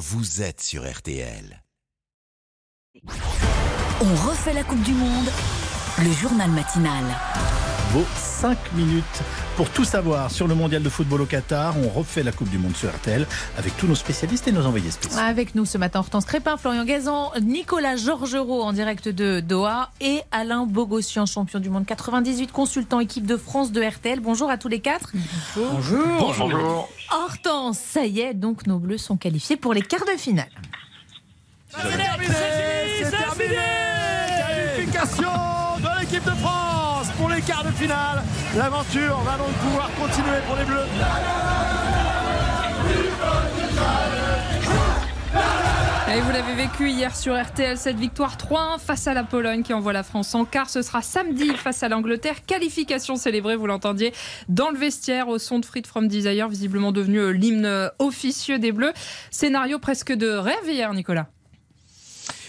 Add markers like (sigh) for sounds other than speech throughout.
vous êtes sur RTL. On refait la Coupe du Monde, le journal matinal. Vos 5 minutes pour tout savoir sur le mondial de football au Qatar. On refait la Coupe du Monde sur RTL avec tous nos spécialistes et nos envoyés spéciaux. Avec nous ce matin, Hortense Crépin, Florian Gazan, Nicolas Georgerot en direct de Doha et Alain Bogossian, champion du monde 98, consultant équipe de France de RTL. Bonjour à tous les quatre. Bonjour. Bonjour. Hortense, ça y est, donc nos Bleus sont qualifiés pour les quarts de finale. C'est terminé C'est terminé Qualification de l'équipe de France les de finale. L'aventure va donc pouvoir continuer pour les Bleus. Et vous l'avez vécu hier sur RTL, cette victoire 3-1 face à la Pologne qui envoie la France en quart. Ce sera samedi face à l'Angleterre. Qualification célébrée, vous l'entendiez, dans le vestiaire au son de Fried from Desire, visiblement devenu euh, l'hymne euh, officieux des Bleus. Scénario presque de rêve hier, Nicolas.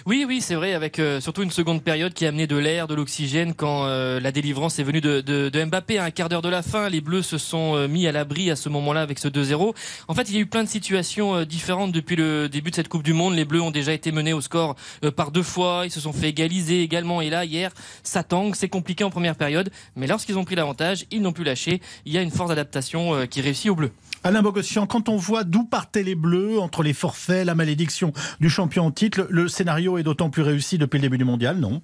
Oui, oui, c'est vrai, avec euh, surtout une seconde période qui a amené de l'air, de l'oxygène quand euh, la délivrance est venue de, Mbappé. À un quart d'heure de la fin, les Bleus se sont euh, mis à l'abri à ce moment-là avec ce 2-0. En fait, il y a eu plein de situations différentes depuis le début de cette Coupe du Monde. Les Bleus ont déjà été menés au score par deux fois, ils se sont fait égaliser également. Et là, hier, ça tangue, c'est compliqué en première période, mais lorsqu'ils ont pris l'avantage, ils n'ont plus lâché. Il y a une force d'adaptation qui réussit aux Bleus. Alain Bogossian, quand on voit d'où partaient les Bleus, entre les forfaits, la malédiction du champion en titre, le scénario est d'autant plus réussi depuis le début du mondial, non?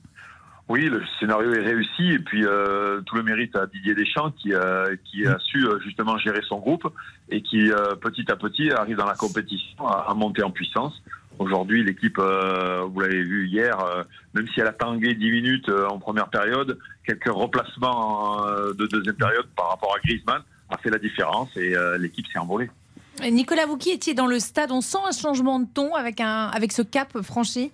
Oui, le scénario est réussi et puis euh, tout le mérite à Didier Deschamps qui, euh, qui a su euh, justement gérer son groupe et qui euh, petit à petit arrive dans la compétition à, à monter en puissance. Aujourd'hui, l'équipe, euh, vous l'avez vu hier, euh, même si elle a tangué 10 minutes en première période, quelques replacements de deuxième période par rapport à Griezmann a fait la différence et l'équipe s'est envolée. Nicolas, vous qui étiez dans le stade, on sent un changement de ton avec, un, avec ce cap franchi?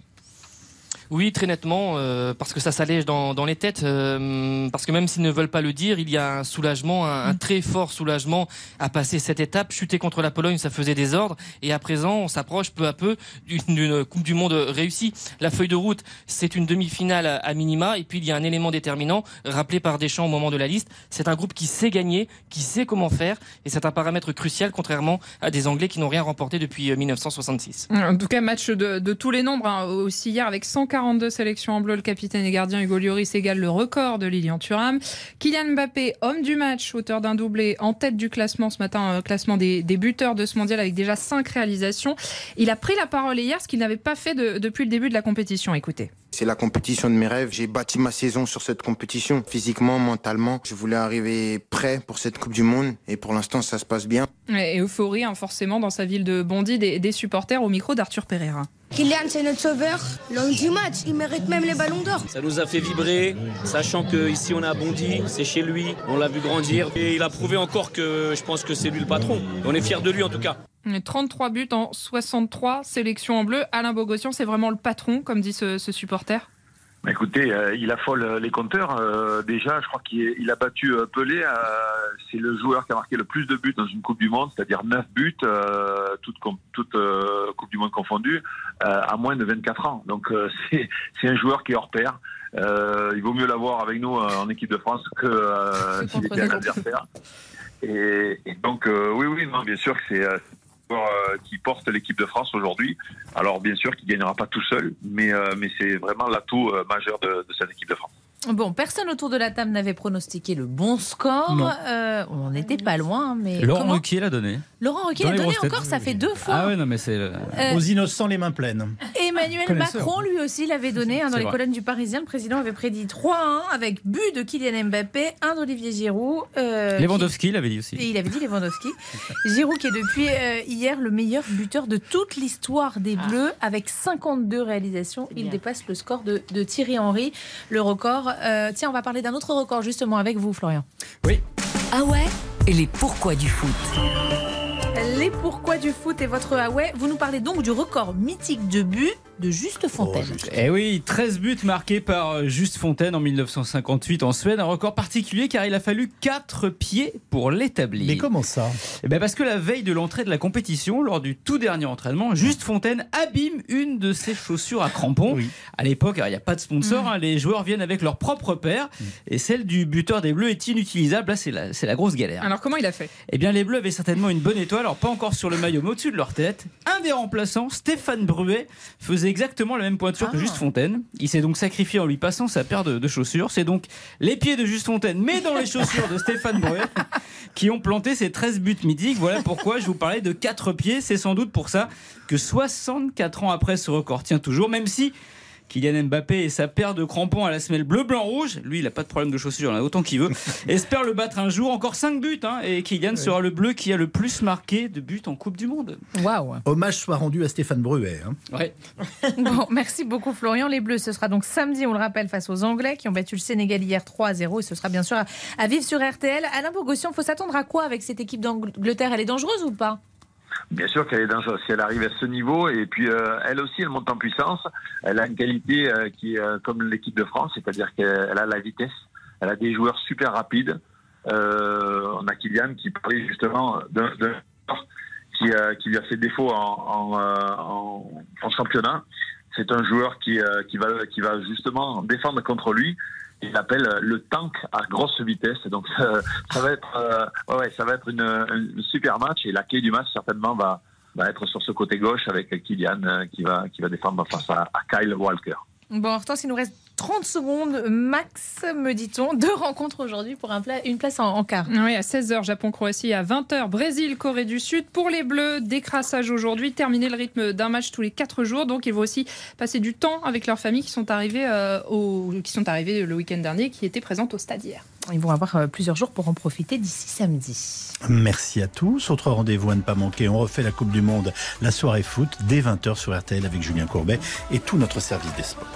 Oui, très nettement, euh, parce que ça s'allège dans, dans, les têtes, euh, parce que même s'ils ne veulent pas le dire, il y a un soulagement, un, un, très fort soulagement à passer cette étape. Chuter contre la Pologne, ça faisait des ordres, et à présent, on s'approche peu à peu d'une Coupe du Monde réussie. La feuille de route, c'est une demi-finale à minima, et puis il y a un élément déterminant, rappelé par Deschamps au moment de la liste, c'est un groupe qui sait gagner, qui sait comment faire, et c'est un paramètre crucial, contrairement à des Anglais qui n'ont rien remporté depuis 1966. En tout cas, match de, de tous les nombres, hein, aussi hier avec 140 42 sélections en bleu. Le capitaine et gardien Hugo Lloris égale le record de Lilian Thuram. Kylian Mbappé, homme du match, auteur d'un doublé, en tête du classement ce matin, euh, classement des, buteurs de ce mondial avec déjà 5 réalisations. Il a pris la parole hier, ce qu'il n'avait pas fait de, depuis le début de la compétition. Écoutez. C'est la compétition de mes rêves. J'ai bâti ma saison sur cette compétition, physiquement, mentalement. Je voulais arriver prêt pour cette Coupe du Monde et pour l'instant, ça se passe bien. Et euphorie, hein, forcément, dans sa ville de Bondy, des, des supporters au micro d'Arthur Pereira. Kylian, c'est notre sauveur. L'homme du match, il mérite même les ballons d'or. Ça nous a fait vibrer, sachant qu'ici on a Bondy, c'est chez lui, on l'a vu grandir. Et il a prouvé encore que je pense que c'est lui le patron. On est fiers de lui en tout cas. 33 buts en 63 sélections en bleu. Alain Bogossian, c'est vraiment le patron, comme dit ce, ce supporter? Écoutez, euh, il affole les compteurs. Euh, déjà, je crois qu'il a battu euh, Pelé. c'est le joueur qui a marqué le plus de buts dans une Coupe du Monde, c'est-à-dire 9 buts, toute, toute Coupe du Monde confondue, à moins de 24 ans. Donc (laughs) c'est un joueur qui est hors pair. il vaut mieux l'avoir avec nous en équipe de France que s'il était un adversaire. Et, et donc oui, oui, non, bien sûr que c'est qui porte l'équipe de France aujourd'hui. Alors bien sûr qu'il ne gagnera pas tout seul, mais, mais c'est vraiment l'atout majeur de, de cette équipe de France. Bon, personne autour de la table n'avait pronostiqué le bon score. Euh, on n'était pas loin, mais Laurent. Ruquier l'a donné. Laurent Ruquier l'a donné encore, ça fait deux fois. Ah ouais, non mais c'est euh... aux innocents les mains pleines. Emmanuel. Macron lui aussi l'avait donné hein, dans les vrai. colonnes du Parisien. Le président avait prédit 3-1 avec but de Kylian Mbappé, un d'Olivier Giroud. euh, Lewandowski l'avait dit aussi. Et il avait dit Lewandowski. (laughs) Giroud qui est depuis euh, hier le meilleur buteur de toute l'histoire des Bleus avec 52 réalisations. Il dépasse le score de, de Thierry Henry, le record. Euh, tiens, on va parler d'un autre record justement avec vous, Florian. Ah ouais? Et les pourquoi du foot? Les pourquoi du foot et votre ah ouais. Vous nous parlez donc du record mythique de buts de Juste Fontaine. Eh oui, 13 buts marqués par Juste Fontaine en 1958 en Suède. Un record particulier car il a fallu 4 pieds pour l'établir. Mais comment ça? Eh ben Parce que la veille de l'entrée de la compétition, lors du tout dernier entraînement, Juste Fontaine abîme une de ses chaussures à crampons. À l'époque, il n'y a pas de sponsor, Mm. hein, les joueurs viennent avec leur propre paire et celle du buteur des Bleus est inutilisable. Là, c'est la, c'est la grosse galère. Alors comment il a fait? Eh bien, les Bleus avaient certainement une bonne étoile, alors pas encore sur le maillot, mais au-dessus de leur tête. Un des remplaçants, Stéphane Bruet, faisait exactement la même pointure que Juste Fontaine. Il s'est donc sacrifié en lui passant sa paire de, de chaussures. C'est donc les pieds de Juste Fontaine, mais dans les chaussures de Stéphane Bruet, (laughs) qui ont planté ces 13 buts mythiques. Voilà pourquoi je vous parlais de 4 pieds. C'est sans doute pour ça que 64 ans après, ce record tient toujours, même si. Kylian Mbappé et sa paire de crampons à la semelle bleu-blanc-rouge, lui il n'a pas de problème de chaussures, il en a autant qu'il veut, (laughs) espère le battre un jour, encore 5 buts, hein, et Kylian sera le bleu qui a le plus marqué de buts en Coupe du Monde. Waouh Hommage soit rendu à Stéphane Bruet. hein. Ouais. (laughs) Bon, merci beaucoup Florian. Les Bleus, ce sera donc samedi, on le rappelle, face aux Anglais qui ont battu le Sénégal hier 3 à 0 et ce sera bien sûr à, à vivre sur RTL. Alain Bogossian, il faut s'attendre à quoi avec cette équipe d'Angleterre? Elle est dangereuse ou pas? Bien sûr qu'elle est dangereuse si elle arrive à ce niveau. Et puis, euh, elle aussi, elle monte en puissance. Elle a une qualité euh, qui est euh, comme l'équipe de France, c'est-à-dire qu'elle a la vitesse. Elle a des joueurs super rapides. On a Kylian qui parlait justement d'un qui, qui lui a fait défaut en, en, championnat. C'est un joueur qui, qui, va, qui va justement défendre contre lui. Il l'appelle le tank à grosse vitesse. Donc euh, (laughs) ça va être, euh, ouais, ça va être une, super match et la clé du match certainement va, va être sur ce côté gauche avec Kylian euh, qui va, qui va défendre face à, à Kyle Walker. Bon, Hortense, il nous reste 30 secondes max, me dit-on. Deux rencontres aujourd'hui pour un pla- une place en, en quart. Oui, à 16h, Japon-Croatie, à 20h, Brésil, Corée du Sud. Pour les Bleus, décrassage aujourd'hui, terminer le rythme d'un match tous les 4 jours. Donc, ils vont aussi passer du temps avec leurs familles qui sont arrivées, euh, au, qui sont arrivées le week-end dernier, qui étaient présentes au stade hier. Ils vont avoir euh, plusieurs jours pour en profiter d'ici samedi. Merci à tous. Autre rendez-vous à ne pas manquer. On refait la Coupe du Monde, la soirée foot, dès 20h sur RTL avec Julien Courbet et tout notre service des sports.